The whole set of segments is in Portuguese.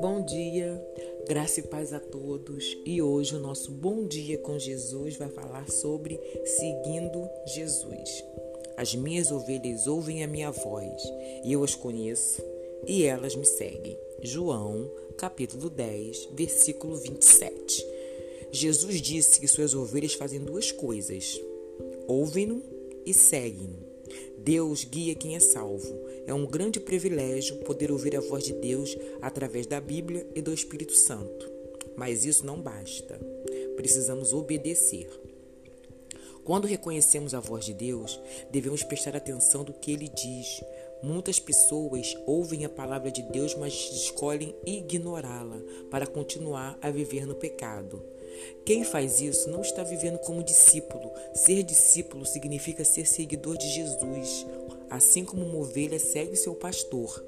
Bom dia, graça e paz a todos. E hoje o nosso Bom Dia com Jesus vai falar sobre seguindo Jesus. As minhas ovelhas ouvem a minha voz, e eu as conheço, e elas me seguem. João, capítulo 10, versículo 27. Jesus disse que suas ovelhas fazem duas coisas: ouvem-no e seguem-no. Deus guia quem é salvo. É um grande privilégio poder ouvir a voz de Deus através da Bíblia e do Espírito Santo. Mas isso não basta. Precisamos obedecer. Quando reconhecemos a voz de Deus, devemos prestar atenção do que ele diz. Muitas pessoas ouvem a palavra de Deus, mas escolhem ignorá-la para continuar a viver no pecado. Quem faz isso não está vivendo como discípulo. Ser discípulo significa ser seguidor de Jesus, assim como uma ovelha segue seu pastor.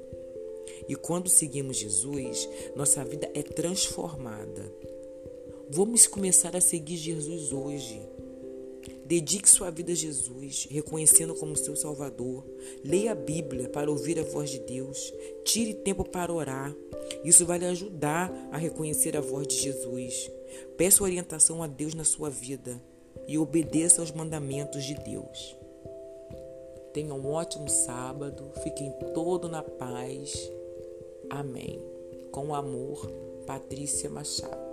E quando seguimos Jesus, nossa vida é transformada. Vamos começar a seguir Jesus hoje. Dedique sua vida a Jesus, reconhecendo como seu Salvador. Leia a Bíblia para ouvir a voz de Deus. Tire tempo para orar. Isso vai lhe ajudar a reconhecer a voz de Jesus. Peça orientação a Deus na sua vida e obedeça aos mandamentos de Deus. Tenha um ótimo sábado, fiquem todo na paz. Amém. Com amor, Patrícia Machado.